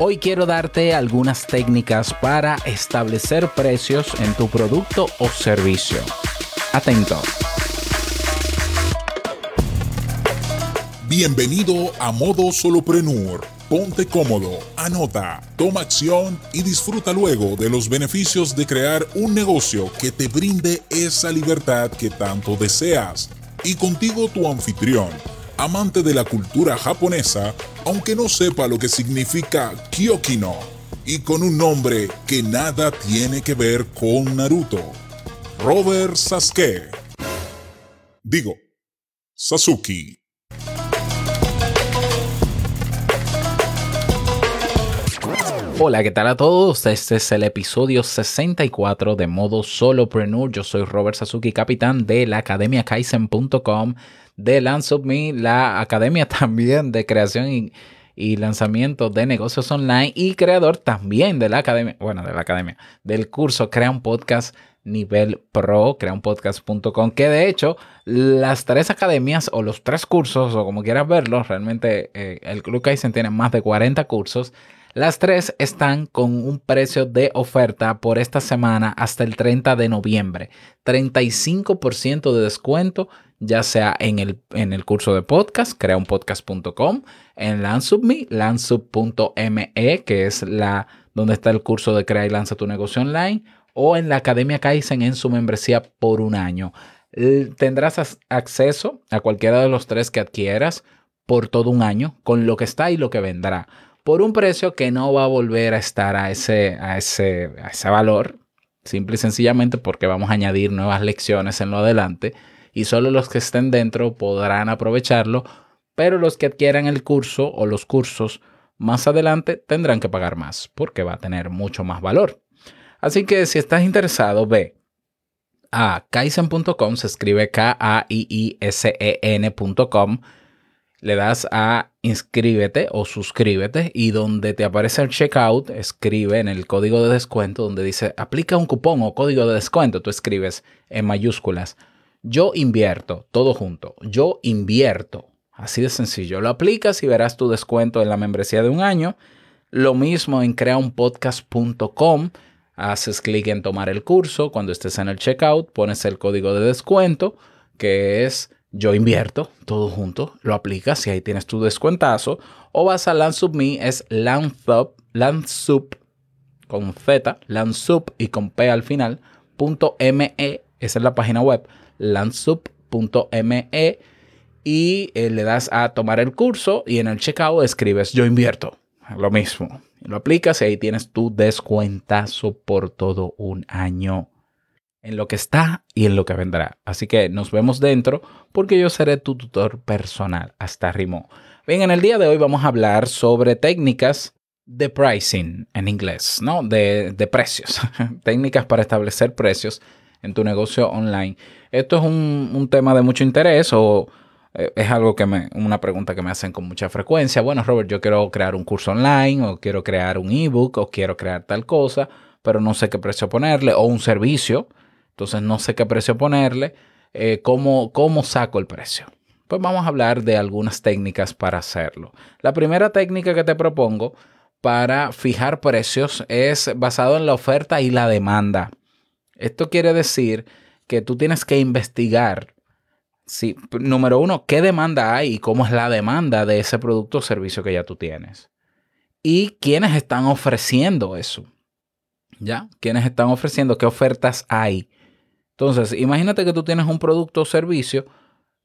Hoy quiero darte algunas técnicas para establecer precios en tu producto o servicio. Atento. Bienvenido a Modo Soloprenur. Ponte cómodo, anota, toma acción y disfruta luego de los beneficios de crear un negocio que te brinde esa libertad que tanto deseas. Y contigo tu anfitrión amante de la cultura japonesa, aunque no sepa lo que significa Kyokino, y con un nombre que nada tiene que ver con Naruto. Robert Sasuke. Digo, Sasuke. Hola, ¿qué tal a todos? Este es el episodio 64 de Modo Solopreneur. Yo soy Robert Sasuke, capitán de la academiakaizen.com de Me, la academia también de creación y, lanzamiento de negocios online y creador también de la academia, bueno, de la academia, del curso Crea un podcast nivel pro, creaunpodcast.com, que de hecho las tres academias o los tres cursos o como quieras verlo, realmente eh, el Club Kaizen tiene más de 40 cursos. Las tres están con un precio de oferta por esta semana hasta el 30 de noviembre. 35% de descuento ya sea en el, en el curso de podcast, creaunpodcast.com, en LandSubMe, landsub.me, que es la donde está el curso de Crea y Lanza tu negocio online, o en la Academia Kaizen en su membresía por un año. Tendrás acceso a cualquiera de los tres que adquieras por todo un año, con lo que está y lo que vendrá, por un precio que no va a volver a estar a ese, a ese, a ese valor, simple y sencillamente porque vamos a añadir nuevas lecciones en lo adelante y solo los que estén dentro podrán aprovecharlo, pero los que adquieran el curso o los cursos más adelante tendrán que pagar más porque va a tener mucho más valor. Así que si estás interesado, ve a kaizen.com, se escribe K-A-I-I-S-E-N.com, le das a inscríbete o suscríbete y donde te aparece el checkout, escribe en el código de descuento donde dice aplica un cupón o código de descuento, tú escribes en mayúsculas yo invierto, todo junto. Yo invierto. Así de sencillo. Lo aplicas y verás tu descuento en la membresía de un año. Lo mismo en creaunpodcast.com. Haces clic en tomar el curso. Cuando estés en el checkout, pones el código de descuento, que es yo invierto, todo junto. Lo aplicas y ahí tienes tu descuentazo. O vas a LandSubMe, es Landsup, Landsup con Z, Landsup y con P al final, punto .me. Esa es la página web landsup.me y eh, le das a tomar el curso y en el checkout escribes yo invierto. Lo mismo. Lo aplicas y ahí tienes tu descuentazo por todo un año en lo que está y en lo que vendrá. Así que nos vemos dentro porque yo seré tu tutor personal. Hasta Rimo. Bien, en el día de hoy vamos a hablar sobre técnicas de pricing en inglés, ¿no? De, de precios. técnicas para establecer precios en tu negocio online. Esto es un, tema de mucho interés o eh, es algo que me, una pregunta que me hacen con mucha frecuencia. Bueno, Robert, yo quiero crear un curso online o quiero crear un ebook o quiero crear tal cosa, pero no sé qué precio ponerle o un servicio. Entonces no sé qué precio ponerle. Eh, ¿cómo, ¿Cómo saco el precio? Pues vamos a hablar de algunas técnicas para hacerlo. La primera técnica que te propongo para fijar precios es basado en la oferta y la demanda. Esto quiere decir que tú tienes que investigar, si, número uno, qué demanda hay y cómo es la demanda de ese producto o servicio que ya tú tienes. Y quiénes están ofreciendo eso. ¿Ya? ¿Quiénes están ofreciendo? ¿Qué ofertas hay? Entonces, imagínate que tú tienes un producto o servicio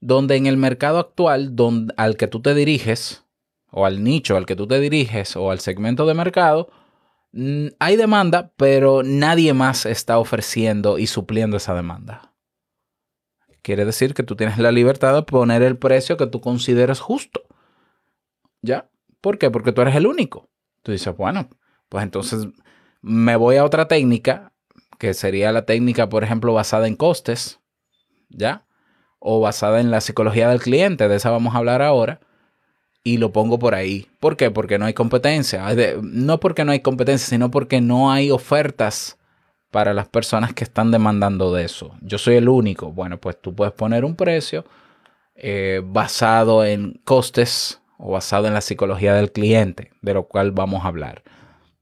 donde en el mercado actual donde, al que tú te diriges, o al nicho al que tú te diriges, o al segmento de mercado, hay demanda, pero nadie más está ofreciendo y supliendo esa demanda. Quiere decir que tú tienes la libertad de poner el precio que tú consideres justo. ¿Ya? ¿Por qué? Porque tú eres el único. Tú dices, bueno, pues entonces me voy a otra técnica, que sería la técnica, por ejemplo, basada en costes, ¿ya? O basada en la psicología del cliente, de esa vamos a hablar ahora y lo pongo por ahí. ¿Por qué? Porque no hay competencia. No porque no hay competencia, sino porque no hay ofertas para las personas que están demandando de eso. Yo soy el único. Bueno, pues tú puedes poner un precio eh, basado en costes o basado en la psicología del cliente, de lo cual vamos a hablar.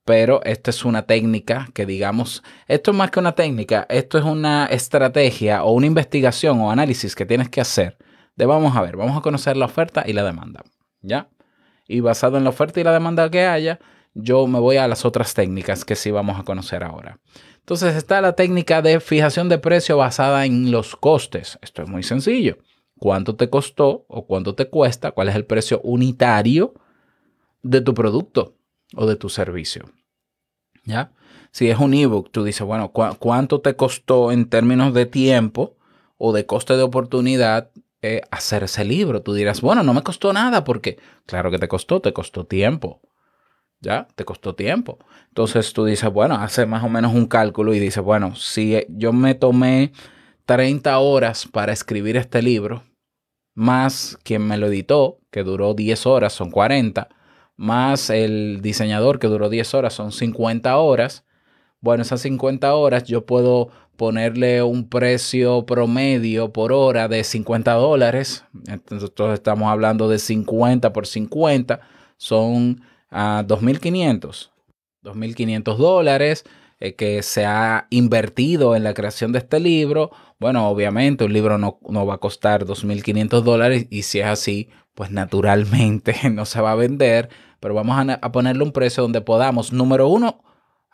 Pero esta es una técnica que digamos, esto es más que una técnica, esto es una estrategia o una investigación o análisis que tienes que hacer. De vamos a ver, vamos a conocer la oferta y la demanda, ¿ya? Y basado en la oferta y la demanda que haya, yo me voy a las otras técnicas que sí vamos a conocer ahora. Entonces está la técnica de fijación de precio basada en los costes. Esto es muy sencillo cuánto te costó o cuánto te cuesta, cuál es el precio unitario de tu producto o de tu servicio. ¿Ya? Si es un ebook, tú dices, bueno, ¿cuánto te costó en términos de tiempo o de coste de oportunidad eh, hacer ese libro? Tú dirás, bueno, no me costó nada porque, claro que te costó, te costó tiempo. ¿Ya? Te costó tiempo. Entonces tú dices, bueno, hace más o menos un cálculo y dices, bueno, si yo me tomé 30 horas para escribir este libro, más quien me lo editó, que duró 10 horas, son 40, más el diseñador, que duró 10 horas, son 50 horas. Bueno, esas 50 horas yo puedo ponerle un precio promedio por hora de 50 dólares. Entonces estamos hablando de 50 por 50, son a 2.500. 2.500 dólares. Eh, que se ha invertido en la creación de este libro, bueno, obviamente un libro no, va a costar 2.500 dólares y si es así, pues naturalmente no se va a vender, pero vamos a, ponerle un precio donde podamos, número uno,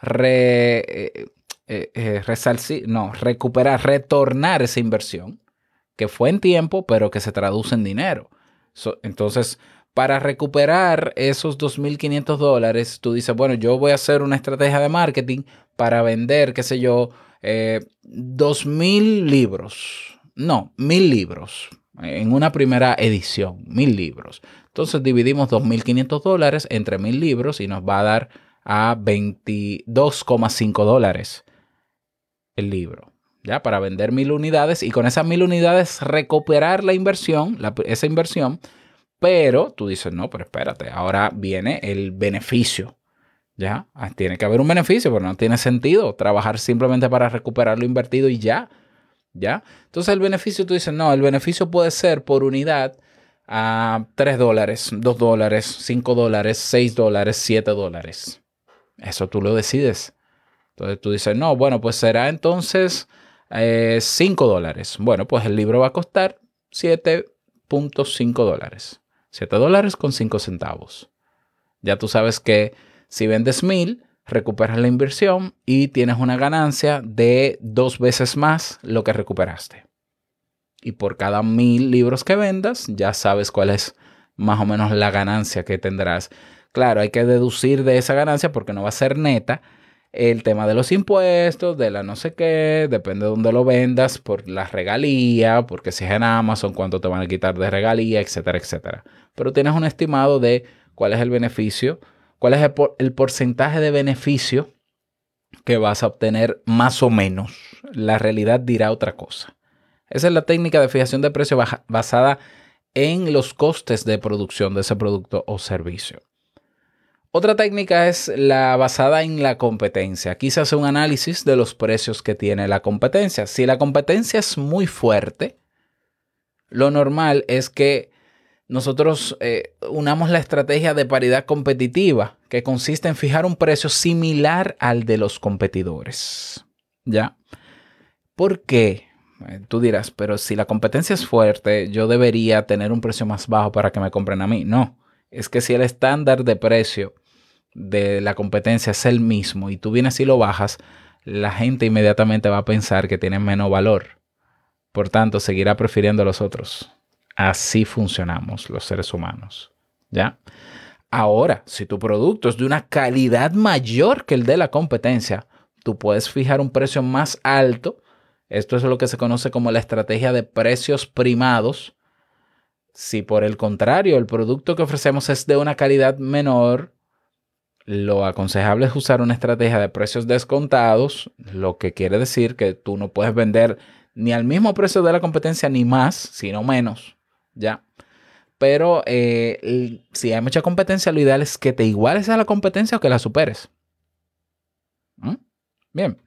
eh, eh, no, recuperar, retornar esa inversión que fue en tiempo, pero que se traduce en dinero. entonces, para recuperar esos 2.500 dólares, tú dices, bueno, yo voy a hacer una estrategia de marketing para vender, qué sé yo, eh, 2.000 libros. No, 1.000 libros en una primera edición, 1.000 libros. Entonces dividimos 2.500 dólares entre 1.000 libros y nos va a dar a 22,5 dólares el libro. ¿Ya? Para vender 1.000 unidades y con esas 1.000 unidades recuperar la inversión, esa inversión pero tú dices, no, pero espérate, ahora viene el beneficio. Ya, ah, tiene que haber un beneficio, pero no tiene sentido trabajar simplemente para recuperar lo invertido y ya. ¿Ya? Entonces el beneficio, tú dices, no, el beneficio puede ser por unidad a 3 dólares, 2 dólares, 5 dólares, 6 dólares, 7 dólares. Eso tú lo decides. Entonces tú dices, no, bueno, pues será entonces 5 eh, dólares. Bueno, pues el libro va a costar 7.5 dólares. 7 dólares con 5 centavos. Ya tú sabes que si vendes 1000, recuperas la inversión y tienes una ganancia de dos veces más lo que recuperaste. Y por cada 1000 libros que vendas, ya sabes cuál es más o menos la ganancia que tendrás. Claro, hay que deducir de esa ganancia porque no va a ser neta el tema de los impuestos, de la no sé qué, depende de dónde lo vendas, por la regalía, porque si es en Amazon, cuánto te van a quitar de regalía, etcétera, etcétera. Pero tienes un estimado de cuál es el beneficio, cuál es el, porcentaje de beneficio que vas a obtener más o menos. La realidad dirá otra cosa. Esa es la técnica de fijación de precio basada en los costes de producción de ese producto o servicio. Otra técnica es la basada en la competencia. Aquí se hace un análisis de los precios que tiene la competencia. Si la competencia es muy fuerte, lo normal es que nosotros eh, unamos la estrategia de paridad competitiva, que consiste en fijar un precio similar al de los competidores. ¿Ya? ¿Por qué? Eh, tú dirás, pero si la competencia es fuerte, yo debería tener un precio más bajo para que me compren a mí. No, es que si el estándar de precio de la competencia es el mismo y tú vienes y lo bajas, la gente inmediatamente va a pensar que tienen menos valor. Por tanto, seguirá prefiriendo a los otros. Así funcionamos los seres humanos. ¿Ya? Ahora, si tu producto es de una calidad mayor que el de la competencia, tú puedes fijar un precio más alto. Esto es lo que se conoce como la estrategia de precios primados. Si por el contrario el producto que ofrecemos es de una calidad menor, lo aconsejable es usar una estrategia de precios descontados, lo que quiere decir que tú no puedes vender ni al mismo precio de la competencia ni más, sino menos, ¿ya? Pero eh, si hay mucha competencia, lo ideal es que te iguales a la competencia o que la superes. ¿Mm? Bien.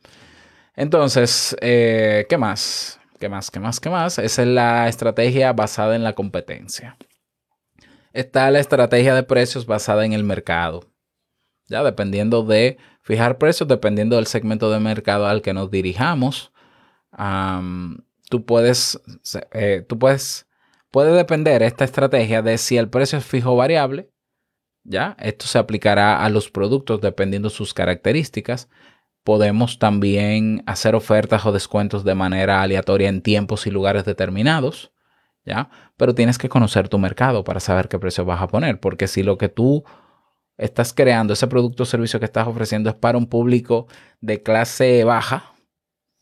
Entonces, eh, ¿qué más? ¿Qué más? ¿Qué más? ¿Qué más? Esa es la estrategia basada en la competencia. está la estrategia de precios basada en el mercado. Ya dependiendo de fijar precios, dependiendo del segmento de mercado al que nos dirijamos, tú puedes, eh, tú puedes, puede depender esta estrategia de si el precio es fijo o variable. Ya, esto se aplicará a los productos dependiendo sus características. Podemos también hacer ofertas o descuentos de manera aleatoria en tiempos y lugares determinados. ¿ya? Pero tienes que conocer tu mercado para saber qué precio vas a poner, porque si lo que tú estás creando, ese producto o servicio que estás ofreciendo es para un público de clase baja,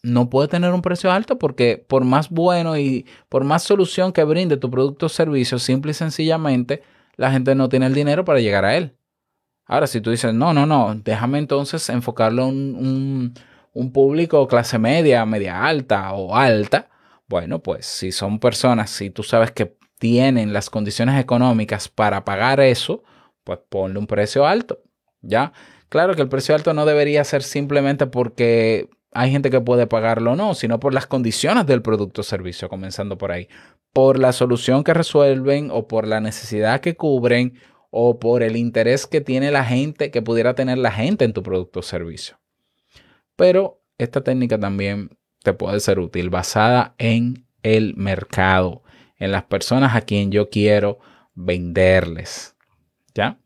no puede tener un precio alto porque por más bueno y por más solución que brinde tu producto o servicio, simple y sencillamente la gente no tiene el dinero para llegar a él. Ahora, si tú dices, no, no, no, déjame entonces enfocarlo en un, un público clase media, media alta o alta, bueno, pues si son personas, si tú sabes que tienen las condiciones económicas para pagar eso, pues ponle un precio alto, ¿ya? Claro que el precio alto no debería ser simplemente porque hay gente que puede pagarlo o no, sino por las condiciones del producto o servicio, comenzando por ahí, por la solución que resuelven o por la necesidad que cubren o por el interés que tiene la gente, que pudiera tener la gente en tu producto o servicio. Pero esta técnica también te puede ser útil, basada en el mercado, en las personas a quien yo quiero venderles. ¿Ya?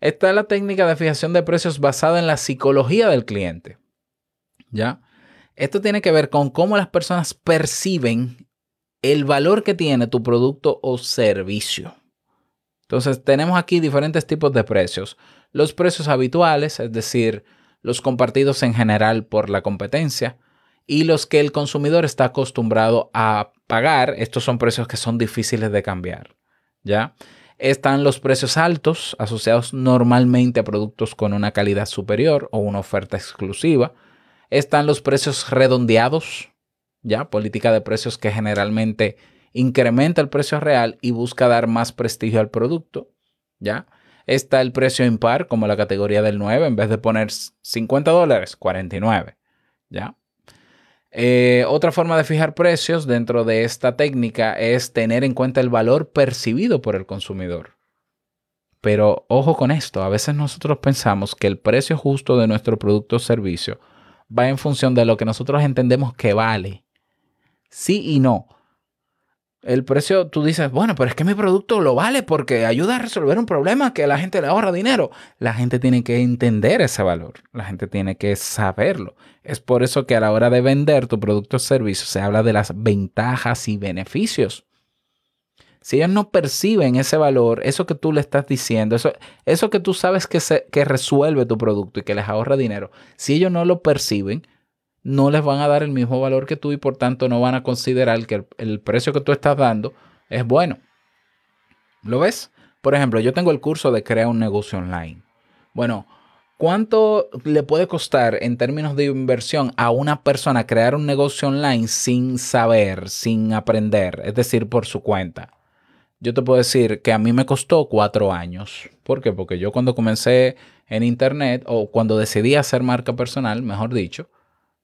Esta es la técnica de fijación de precios basada en la psicología del cliente. ¿Ya? Esto tiene que ver con cómo las personas perciben el valor que tiene tu producto o servicio. Entonces, tenemos aquí diferentes tipos de precios. Los precios habituales, es decir, los compartidos en general por la competencia y los que el consumidor está acostumbrado a pagar. Estos son precios que son difíciles de cambiar. ¿Ya? Están los precios altos asociados normalmente a productos con una calidad superior o una oferta exclusiva. Están los precios redondeados, ya, política de precios que generalmente incrementa el precio real y busca dar más prestigio al producto, ya. Está el precio impar, como la categoría del 9, en vez de poner 50 dólares, 49, ya. Eh, otra forma de fijar precios dentro de esta técnica es tener en cuenta el valor percibido por el consumidor. Pero ojo con esto, a veces nosotros pensamos que el precio justo de nuestro producto o servicio va en función de lo que nosotros entendemos que vale. Sí y no el precio, tú dices, bueno, pero es que mi producto lo vale porque ayuda a resolver un problema que a la gente le ahorra dinero. La gente tiene que entender ese valor, la gente tiene que saberlo. Es por eso que a la hora de vender tu producto o servicio se habla de las ventajas y beneficios. Si ellos no perciben ese valor, eso que tú le estás diciendo, eso, eso que tú sabes que, se, que resuelve tu producto y que les ahorra dinero, si ellos no lo perciben, no les van a dar el mismo valor que tú y por tanto no van a considerar que el, precio que tú estás dando es bueno. ¿Lo ves? Por ejemplo, yo tengo el curso de crear un negocio online. Bueno, ¿cuánto le puede costar en términos de inversión a una persona crear un negocio online sin saber, sin aprender, es decir, por su cuenta? Yo te puedo decir que a mí me costó cuatro años. ¿Por qué? Porque yo cuando comencé en Internet o cuando decidí hacer marca personal, mejor dicho,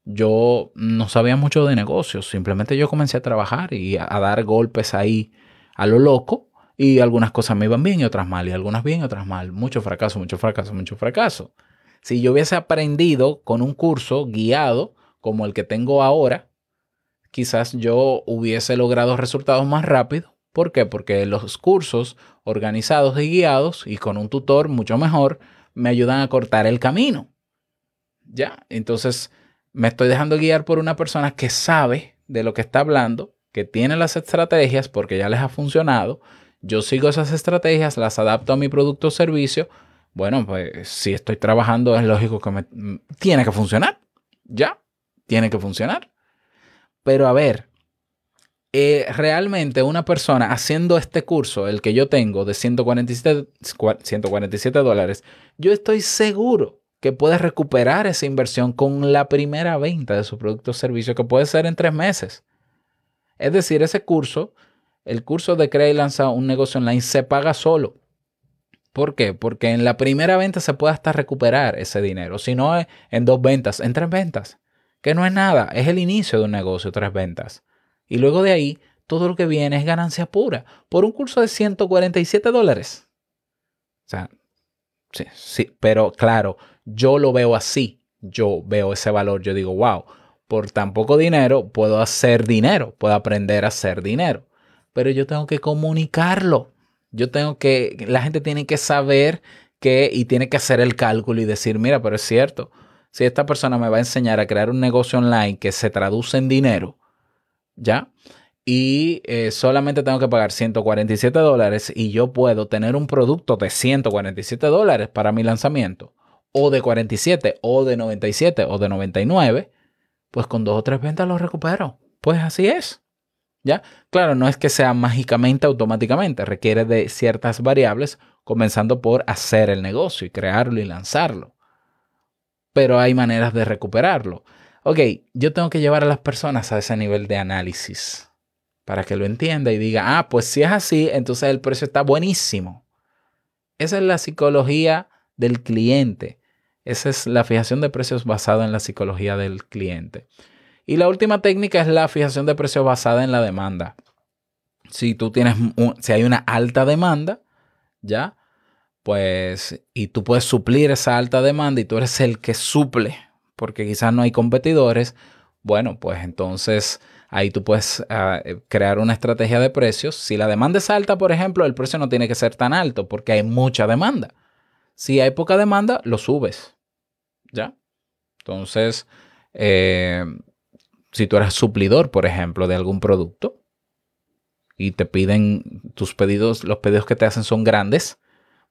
yo no sabía mucho de negocios, simplemente yo comencé a trabajar y a, dar golpes ahí a lo loco y algunas cosas me iban bien y otras mal, y algunas bien y otras mal. Mucho fracaso, mucho fracaso, mucho fracaso. Si yo hubiese aprendido con un curso guiado como el que tengo ahora, quizás yo hubiese logrado resultados más rápido. ¿Por qué? Porque los cursos organizados y guiados y con un tutor mucho mejor me ayudan a cortar el camino. Ya, entonces me estoy dejando guiar por una persona que sabe de lo que está hablando, que tiene las estrategias porque ya les ha funcionado. Yo sigo esas estrategias, las adapto a mi producto o servicio. Bueno, pues si estoy trabajando es lógico que me tiene que funcionar. Ya, tiene que funcionar. Pero a ver, eh, realmente una persona haciendo este curso, el que yo tengo de 147, 147 dólares, yo estoy seguro que puede recuperar esa inversión con la primera venta de su producto o servicio, que puede ser en tres meses. Es decir, ese curso, el curso de Crea y Lanza un negocio online, se paga solo. ¿Por qué? Porque en la primera venta se puede hasta recuperar ese dinero. Si no, en dos ventas, en tres ventas. Que no es nada, es el inicio de un negocio, tres ventas. Y luego de ahí, todo lo que viene es ganancia pura por un curso de 147 dólares. O sea, sí, sí, pero claro, yo lo veo así. Yo veo ese valor, yo digo, wow, por tan poco dinero puedo hacer dinero, puedo aprender a hacer dinero. Pero yo tengo que comunicarlo. Yo tengo que, la gente tiene que saber que y tiene que hacer el cálculo y decir, mira, pero es cierto, si esta persona me va a enseñar a crear un negocio online que se traduce en dinero, ¿ya? Y eh, solamente tengo que pagar 147 dólares y yo puedo tener un producto de 147 dólares para mi lanzamiento, o de 47, o de 97, o de 99, pues con dos o tres ventas lo recupero. Pues así es. ¿Ya? Claro, no es que sea mágicamente automáticamente, requiere de ciertas variables, comenzando por hacer el negocio y crearlo y lanzarlo. Pero hay maneras de recuperarlo. Ok, yo tengo que llevar a las personas a ese nivel de análisis para que lo entienda y diga, ah, pues si es así, entonces el precio está buenísimo. Esa es la psicología del cliente. Esa es la fijación de precios basada en la psicología del cliente. Y la última técnica es la fijación de precios basada en la demanda. Si tú tienes, si hay una alta demanda, ¿ya? Pues, y tú puedes suplir esa alta demanda y tú eres el que suple, porque quizás no hay competidores, bueno, pues entonces ahí tú puedes ah, crear una estrategia de precios. Si la demanda es alta, por ejemplo, el precio no tiene que ser tan alto porque hay mucha demanda. Si hay poca demanda, lo subes. ¿Ya? Entonces, eh, si tú eres suplidor, por ejemplo, de algún producto y te piden tus pedidos, los pedidos que te hacen son grandes,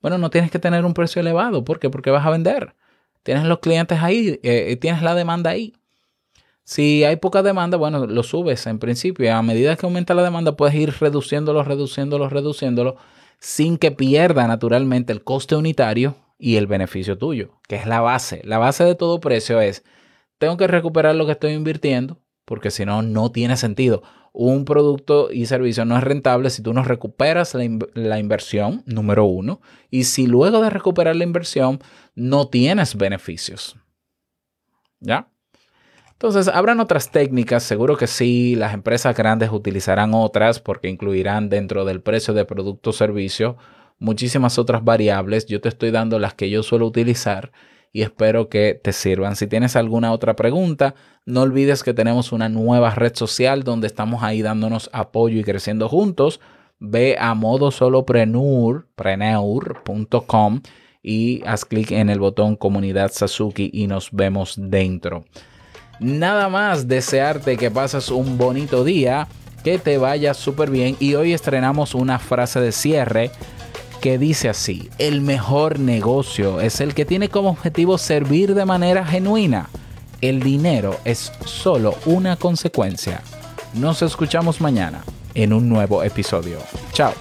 bueno, no tienes que tener un precio elevado. ¿Por qué? Porque vas a vender. Tienes los clientes ahí, eh, tienes la demanda ahí. Si hay poca demanda, bueno, lo subes en principio. A medida que aumenta la demanda, puedes ir reduciéndolo, reduciéndolo, reduciéndolo, sin que pierda naturalmente el coste unitario y el beneficio tuyo, que es la base. La base de todo precio es, tengo que recuperar lo que estoy invirtiendo, porque si no, no tiene sentido. Un producto y servicio no es rentable si tú no recuperas la, inversión, número uno, y si luego de recuperar la inversión no tienes beneficios. ¿Ya? Entonces, habrán otras técnicas, seguro que sí, las empresas grandes utilizarán otras porque incluirán dentro del precio de producto o servicio muchísimas otras variables. Yo te estoy dando las que yo suelo utilizar y espero que te sirvan. Si tienes alguna otra pregunta, no olvides que tenemos una nueva red social donde estamos ahí dándonos apoyo y creciendo juntos. Ve a modosolopreneur.com y haz clic en el botón comunidad Sasuki y nos vemos dentro. Nada más desearte que pases un bonito día, que te vaya súper bien y hoy estrenamos una frase de cierre que dice así, el mejor negocio es el que tiene como objetivo servir de manera genuina. El dinero es solo una consecuencia. Nos escuchamos mañana en un nuevo episodio. Chao.